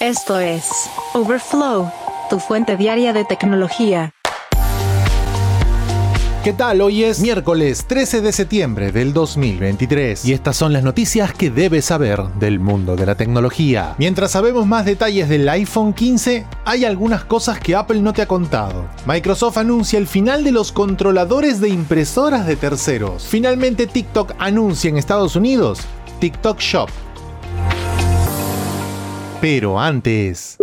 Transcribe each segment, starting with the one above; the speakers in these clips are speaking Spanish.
Esto es Overflow, tu fuente diaria de tecnología. ¿Qué tal? Hoy es miércoles 13 de septiembre del 2023 y estas son las noticias que debes saber del mundo de la tecnología. Mientras sabemos más detalles del iPhone 15, hay algunas cosas que Apple no te ha contado. Microsoft anuncia el final de los controladores de impresoras de terceros. Finalmente TikTok anuncia en Estados Unidos TikTok Shop. Pero antes...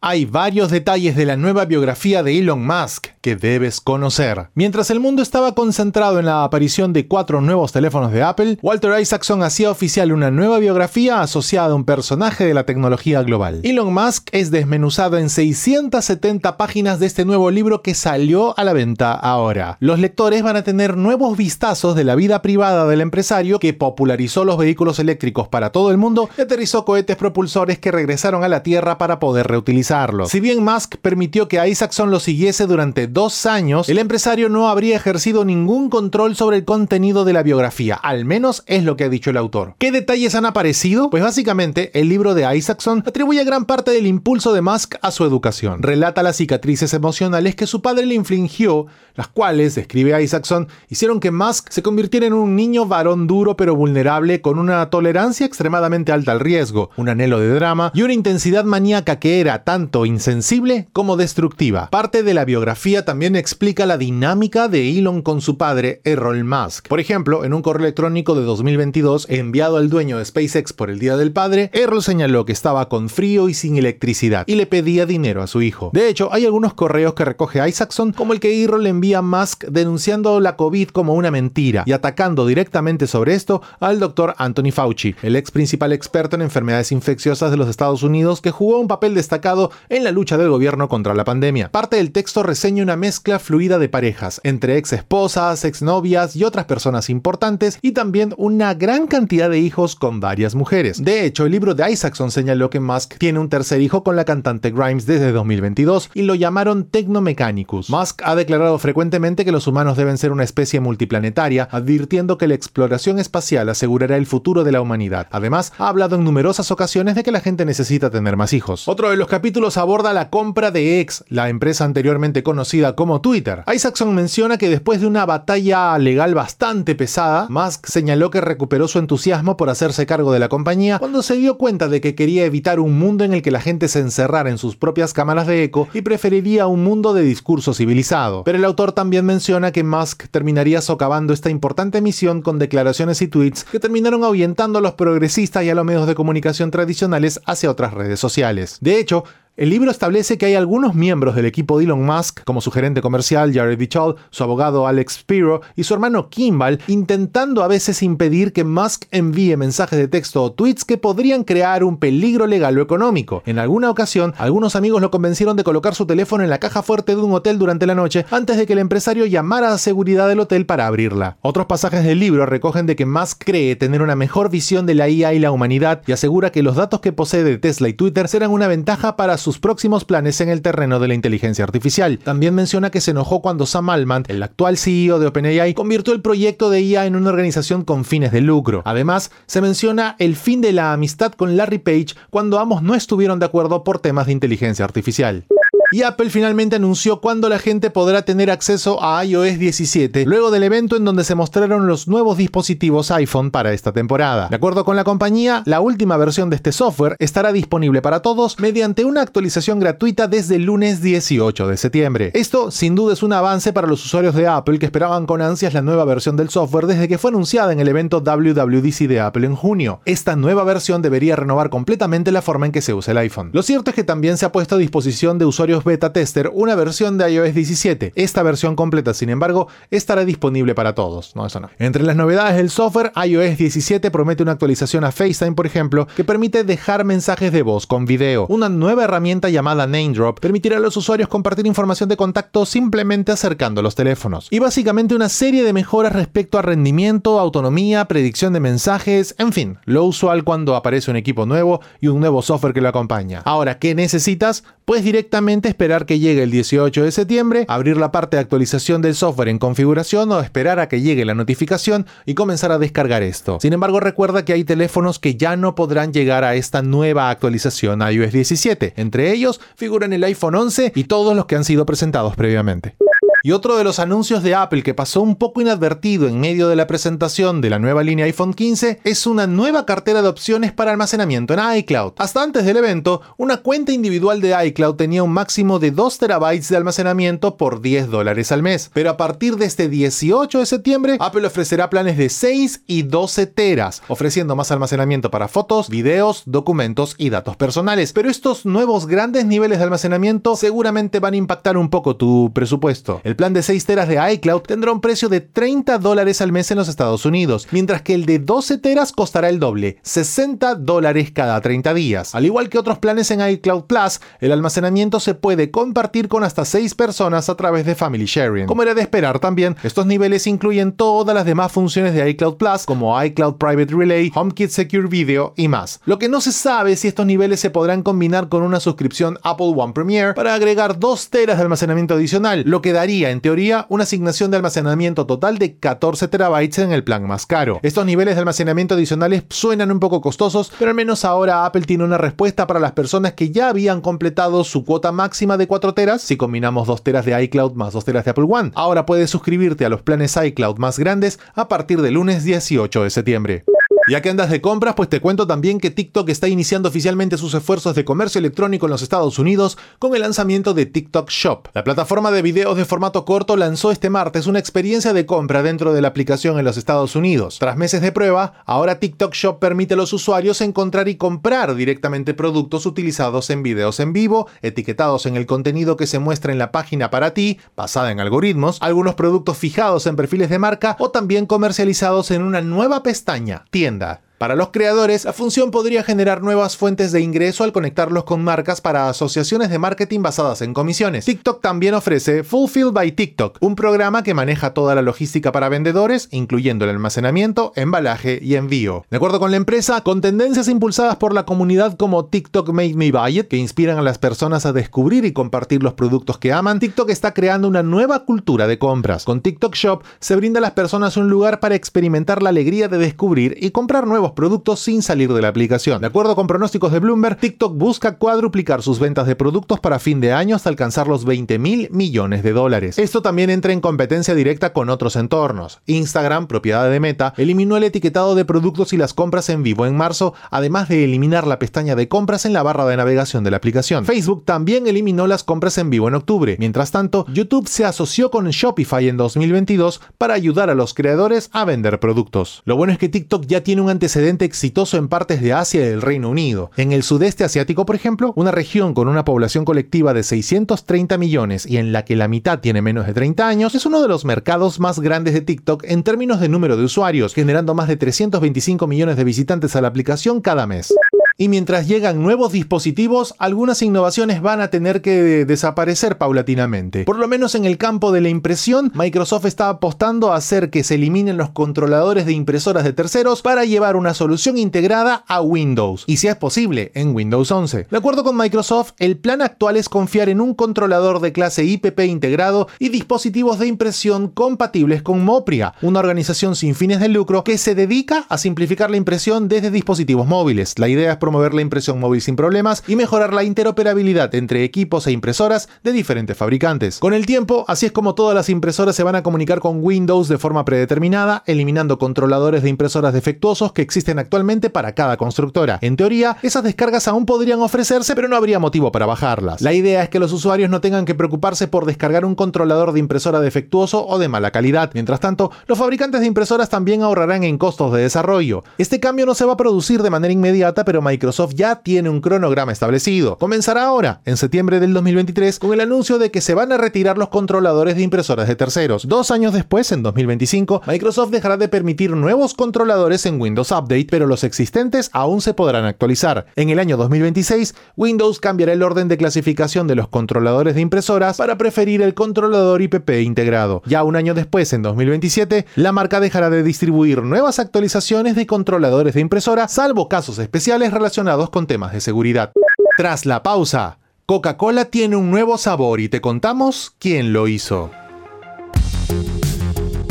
Hay varios detalles de la nueva biografía de Elon Musk que debes conocer. Mientras el mundo estaba concentrado en la aparición de cuatro nuevos teléfonos de Apple, Walter Isaacson hacía oficial una nueva biografía asociada a un personaje de la tecnología global. Elon Musk es desmenuzado en 670 páginas de este nuevo libro que salió a la venta ahora. Los lectores van a tener nuevos vistazos de la vida privada del empresario que popularizó los vehículos eléctricos para todo el mundo y aterrizó cohetes propulsores que regresaron a la Tierra para poder reutilizar si bien Musk permitió que Isaacson lo siguiese durante dos años, el empresario no habría ejercido ningún control sobre el contenido de la biografía, al menos es lo que ha dicho el autor. ¿Qué detalles han aparecido? Pues básicamente el libro de Isaacson atribuye gran parte del impulso de Musk a su educación. Relata las cicatrices emocionales que su padre le infligió, las cuales, describe Isaacson, hicieron que Musk se convirtiera en un niño varón duro pero vulnerable con una tolerancia extremadamente alta al riesgo, un anhelo de drama y una intensidad maníaca que era tan tanto insensible como destructiva. Parte de la biografía también explica la dinámica de Elon con su padre, Errol Musk. Por ejemplo, en un correo electrónico de 2022 enviado al dueño de SpaceX por el Día del Padre, Errol señaló que estaba con frío y sin electricidad y le pedía dinero a su hijo. De hecho, hay algunos correos que recoge Isaacson, como el que Errol envía a Musk denunciando la COVID como una mentira y atacando directamente sobre esto al doctor Anthony Fauci, el ex principal experto en enfermedades infecciosas de los Estados Unidos que jugó un papel destacado en la lucha del gobierno contra la pandemia. Parte del texto reseña una mezcla fluida de parejas, entre ex esposas, ex novias y otras personas importantes, y también una gran cantidad de hijos con varias mujeres. De hecho, el libro de Isaacson señaló que Musk tiene un tercer hijo con la cantante Grimes desde 2022 y lo llamaron Technomechanicus. Musk ha declarado frecuentemente que los humanos deben ser una especie multiplanetaria, advirtiendo que la exploración espacial asegurará el futuro de la humanidad. Además, ha hablado en numerosas ocasiones de que la gente necesita tener más hijos. Otro de los capítulos aborda la compra de X, la empresa anteriormente conocida como Twitter. Isaacson menciona que después de una batalla legal bastante pesada, Musk señaló que recuperó su entusiasmo por hacerse cargo de la compañía cuando se dio cuenta de que quería evitar un mundo en el que la gente se encerrara en sus propias cámaras de eco y preferiría un mundo de discurso civilizado. Pero el autor también menciona que Musk terminaría socavando esta importante misión con declaraciones y tweets que terminaron ahuyentando a los progresistas y a los medios de comunicación tradicionales hacia otras redes sociales. De hecho, el libro establece que hay algunos miembros del equipo de Elon Musk, como su gerente comercial Jared Dichol, su abogado Alex Spiro y su hermano Kimball, intentando a veces impedir que Musk envíe mensajes de texto o tweets que podrían crear un peligro legal o económico. En alguna ocasión, algunos amigos lo convencieron de colocar su teléfono en la caja fuerte de un hotel durante la noche antes de que el empresario llamara a seguridad del hotel para abrirla. Otros pasajes del libro recogen de que Musk cree tener una mejor visión de la IA y la humanidad y asegura que los datos que posee de Tesla y Twitter serán una ventaja para su sus próximos planes en el terreno de la inteligencia artificial. También menciona que se enojó cuando Sam Altman, el actual CEO de OpenAI, convirtió el proyecto de IA en una organización con fines de lucro. Además, se menciona el fin de la amistad con Larry Page cuando ambos no estuvieron de acuerdo por temas de inteligencia artificial. Y Apple finalmente anunció cuándo la gente podrá tener acceso a iOS 17, luego del evento en donde se mostraron los nuevos dispositivos iPhone para esta temporada. De acuerdo con la compañía, la última versión de este software estará disponible para todos mediante una actualización gratuita desde el lunes 18 de septiembre. Esto sin duda es un avance para los usuarios de Apple que esperaban con ansias la nueva versión del software desde que fue anunciada en el evento WWDC de Apple en junio. Esta nueva versión debería renovar completamente la forma en que se usa el iPhone. Lo cierto es que también se ha puesto a disposición de usuarios beta tester una versión de iOS 17. Esta versión completa, sin embargo, estará disponible para todos. No, eso no. Entre las novedades del software, iOS 17 promete una actualización a FaceTime, por ejemplo, que permite dejar mensajes de voz con video. Una nueva herramienta llamada NameDrop permitirá a los usuarios compartir información de contacto simplemente acercando los teléfonos. Y básicamente una serie de mejoras respecto a rendimiento, autonomía, predicción de mensajes, en fin, lo usual cuando aparece un equipo nuevo y un nuevo software que lo acompaña. Ahora, ¿qué necesitas? Pues directamente esperar que llegue el 18 de septiembre, abrir la parte de actualización del software en configuración o esperar a que llegue la notificación y comenzar a descargar esto. Sin embargo, recuerda que hay teléfonos que ya no podrán llegar a esta nueva actualización iOS 17. Entre ellos figuran el iPhone 11 y todos los que han sido presentados previamente. Y otro de los anuncios de Apple que pasó un poco inadvertido en medio de la presentación de la nueva línea iPhone 15 es una nueva cartera de opciones para almacenamiento en iCloud. Hasta antes del evento, una cuenta individual de iCloud tenía un máximo de 2 terabytes de almacenamiento por 10 dólares al mes. Pero a partir de este 18 de septiembre, Apple ofrecerá planes de 6 y 12 teras, ofreciendo más almacenamiento para fotos, videos, documentos y datos personales. Pero estos nuevos grandes niveles de almacenamiento seguramente van a impactar un poco tu presupuesto. Plan de 6 teras de iCloud tendrá un precio de 30 dólares al mes en los Estados Unidos, mientras que el de 12 teras costará el doble, 60 dólares cada 30 días. Al igual que otros planes en iCloud Plus, el almacenamiento se puede compartir con hasta 6 personas a través de Family Sharing. Como era de esperar también, estos niveles incluyen todas las demás funciones de iCloud Plus, como iCloud Private Relay, HomeKit Secure Video y más. Lo que no se sabe es si estos niveles se podrán combinar con una suscripción Apple One Premier para agregar 2 teras de almacenamiento adicional, lo que daría en teoría, una asignación de almacenamiento total de 14 terabytes en el plan más caro. Estos niveles de almacenamiento adicionales suenan un poco costosos, pero al menos ahora Apple tiene una respuesta para las personas que ya habían completado su cuota máxima de 4 teras si combinamos 2 teras de iCloud más 2 teras de Apple One. Ahora puedes suscribirte a los planes iCloud más grandes a partir del lunes 18 de septiembre. Ya que andas de compras, pues te cuento también que TikTok está iniciando oficialmente sus esfuerzos de comercio electrónico en los Estados Unidos con el lanzamiento de TikTok Shop. La plataforma de videos de formato corto lanzó este martes una experiencia de compra dentro de la aplicación en los Estados Unidos. Tras meses de prueba, ahora TikTok Shop permite a los usuarios encontrar y comprar directamente productos utilizados en videos en vivo, etiquetados en el contenido que se muestra en la página para ti, basada en algoritmos, algunos productos fijados en perfiles de marca o también comercializados en una nueva pestaña, tienda that. Para los creadores, la función podría generar nuevas fuentes de ingreso al conectarlos con marcas para asociaciones de marketing basadas en comisiones. TikTok también ofrece Fulfilled by TikTok, un programa que maneja toda la logística para vendedores, incluyendo el almacenamiento, embalaje y envío. De acuerdo con la empresa, con tendencias impulsadas por la comunidad como TikTok Made Me Buy It, que inspiran a las personas a descubrir y compartir los productos que aman, TikTok está creando una nueva cultura de compras. Con TikTok Shop se brinda a las personas un lugar para experimentar la alegría de descubrir y comprar nuevos productos sin salir de la aplicación. De acuerdo con pronósticos de Bloomberg, TikTok busca cuadruplicar sus ventas de productos para fin de año hasta alcanzar los 20 mil millones de dólares. Esto también entra en competencia directa con otros entornos. Instagram, propiedad de Meta, eliminó el etiquetado de productos y las compras en vivo en marzo, además de eliminar la pestaña de compras en la barra de navegación de la aplicación. Facebook también eliminó las compras en vivo en octubre. Mientras tanto, YouTube se asoció con Shopify en 2022 para ayudar a los creadores a vender productos. Lo bueno es que TikTok ya tiene un antecedente exitoso en partes de Asia y del Reino Unido. En el sudeste asiático, por ejemplo, una región con una población colectiva de 630 millones y en la que la mitad tiene menos de 30 años, es uno de los mercados más grandes de TikTok en términos de número de usuarios, generando más de 325 millones de visitantes a la aplicación cada mes y mientras llegan nuevos dispositivos, algunas innovaciones van a tener que desaparecer paulatinamente. Por lo menos en el campo de la impresión, Microsoft está apostando a hacer que se eliminen los controladores de impresoras de terceros para llevar una solución integrada a Windows, y si es posible, en Windows 11. De acuerdo con Microsoft, el plan actual es confiar en un controlador de clase IPP integrado y dispositivos de impresión compatibles con Mopria, una organización sin fines de lucro que se dedica a simplificar la impresión desde dispositivos móviles. La idea es promover la impresión móvil sin problemas y mejorar la interoperabilidad entre equipos e impresoras de diferentes fabricantes. Con el tiempo, así es como todas las impresoras se van a comunicar con Windows de forma predeterminada, eliminando controladores de impresoras defectuosos que existen actualmente para cada constructora. En teoría, esas descargas aún podrían ofrecerse, pero no habría motivo para bajarlas. La idea es que los usuarios no tengan que preocuparse por descargar un controlador de impresora defectuoso o de mala calidad. Mientras tanto, los fabricantes de impresoras también ahorrarán en costos de desarrollo. Este cambio no se va a producir de manera inmediata, pero Microsoft ya tiene un cronograma establecido. Comenzará ahora, en septiembre del 2023, con el anuncio de que se van a retirar los controladores de impresoras de terceros. Dos años después, en 2025, Microsoft dejará de permitir nuevos controladores en Windows Update, pero los existentes aún se podrán actualizar. En el año 2026, Windows cambiará el orden de clasificación de los controladores de impresoras para preferir el controlador IPP integrado. Ya un año después, en 2027, la marca dejará de distribuir nuevas actualizaciones de controladores de impresora, salvo casos especiales relacionados con temas de seguridad. Tras la pausa, Coca-Cola tiene un nuevo sabor y te contamos quién lo hizo.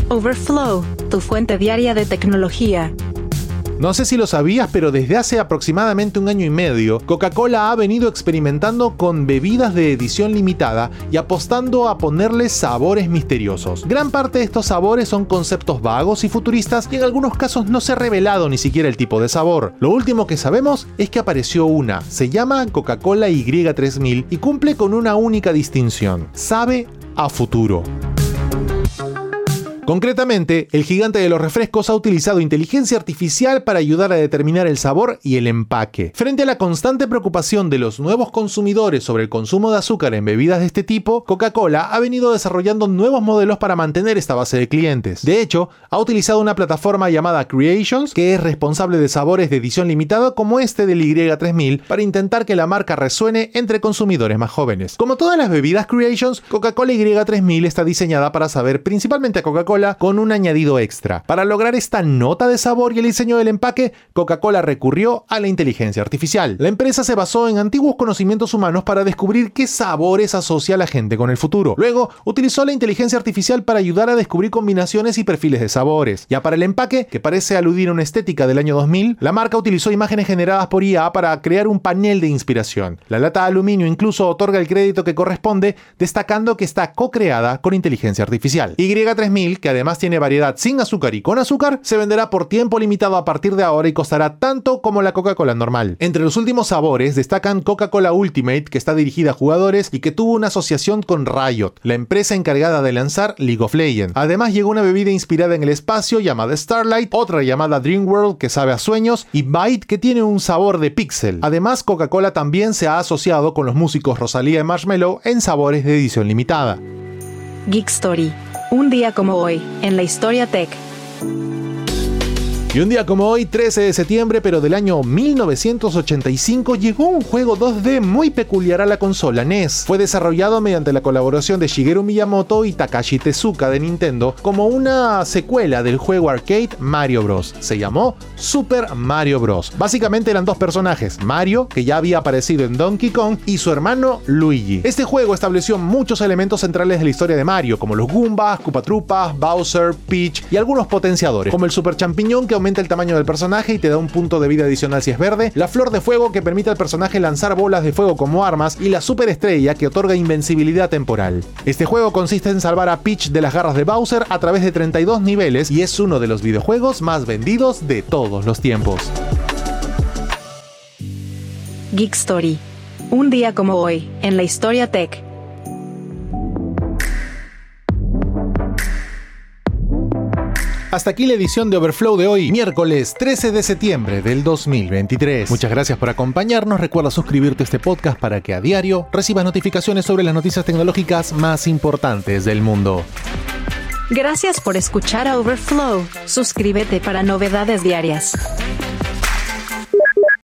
Overflow, tu fuente diaria de tecnología. No sé si lo sabías, pero desde hace aproximadamente un año y medio, Coca-Cola ha venido experimentando con bebidas de edición limitada y apostando a ponerles sabores misteriosos. Gran parte de estos sabores son conceptos vagos y futuristas y en algunos casos no se ha revelado ni siquiera el tipo de sabor. Lo último que sabemos es que apareció una, se llama Coca-Cola Y3000 y cumple con una única distinción, sabe a futuro. Concretamente, el gigante de los refrescos ha utilizado inteligencia artificial para ayudar a determinar el sabor y el empaque. Frente a la constante preocupación de los nuevos consumidores sobre el consumo de azúcar en bebidas de este tipo, Coca-Cola ha venido desarrollando nuevos modelos para mantener esta base de clientes. De hecho, ha utilizado una plataforma llamada Creations, que es responsable de sabores de edición limitada como este del Y3000, para intentar que la marca resuene entre consumidores más jóvenes. Como todas las bebidas Creations, Coca-Cola Y3000 está diseñada para saber principalmente a Coca-Cola con un añadido extra. Para lograr esta nota de sabor y el diseño del empaque, Coca-Cola recurrió a la inteligencia artificial. La empresa se basó en antiguos conocimientos humanos para descubrir qué sabores asocia la gente con el futuro. Luego, utilizó la inteligencia artificial para ayudar a descubrir combinaciones y perfiles de sabores. Ya para el empaque, que parece aludir a una estética del año 2000, la marca utilizó imágenes generadas por IA para crear un panel de inspiración. La lata de aluminio incluso otorga el crédito que corresponde, destacando que está co-creada con inteligencia artificial. Y3000, además tiene variedad sin azúcar y con azúcar, se venderá por tiempo limitado a partir de ahora y costará tanto como la Coca-Cola normal. Entre los últimos sabores destacan Coca-Cola Ultimate, que está dirigida a jugadores y que tuvo una asociación con Riot, la empresa encargada de lanzar League of Legends. Además llegó una bebida inspirada en el espacio llamada Starlight, otra llamada Dream World que sabe a sueños y Bite que tiene un sabor de pixel. Además Coca-Cola también se ha asociado con los músicos Rosalía y Marshmello en sabores de edición limitada. Geek Story un día como hoy, en la historia tech. Y un día como hoy, 13 de septiembre, pero del año 1985, llegó un juego 2D muy peculiar a la consola NES. Fue desarrollado mediante la colaboración de Shigeru Miyamoto y Takashi Tezuka de Nintendo como una secuela del juego arcade Mario Bros. Se llamó Super Mario Bros. Básicamente eran dos personajes, Mario, que ya había aparecido en Donkey Kong, y su hermano Luigi. Este juego estableció muchos elementos centrales de la historia de Mario, como los Goombas, Koopa Bowser, Peach y algunos potenciadores, como el Super Champiñón que el tamaño del personaje y te da un punto de vida adicional si es verde, la flor de fuego que permite al personaje lanzar bolas de fuego como armas y la superestrella que otorga invencibilidad temporal. Este juego consiste en salvar a Peach de las garras de Bowser a través de 32 niveles y es uno de los videojuegos más vendidos de todos los tiempos. Geek Story. Un día como hoy, en la historia tech. Hasta aquí la edición de Overflow de hoy, miércoles 13 de septiembre del 2023. Muchas gracias por acompañarnos. Recuerda suscribirte a este podcast para que a diario recibas notificaciones sobre las noticias tecnológicas más importantes del mundo. Gracias por escuchar a Overflow. Suscríbete para novedades diarias.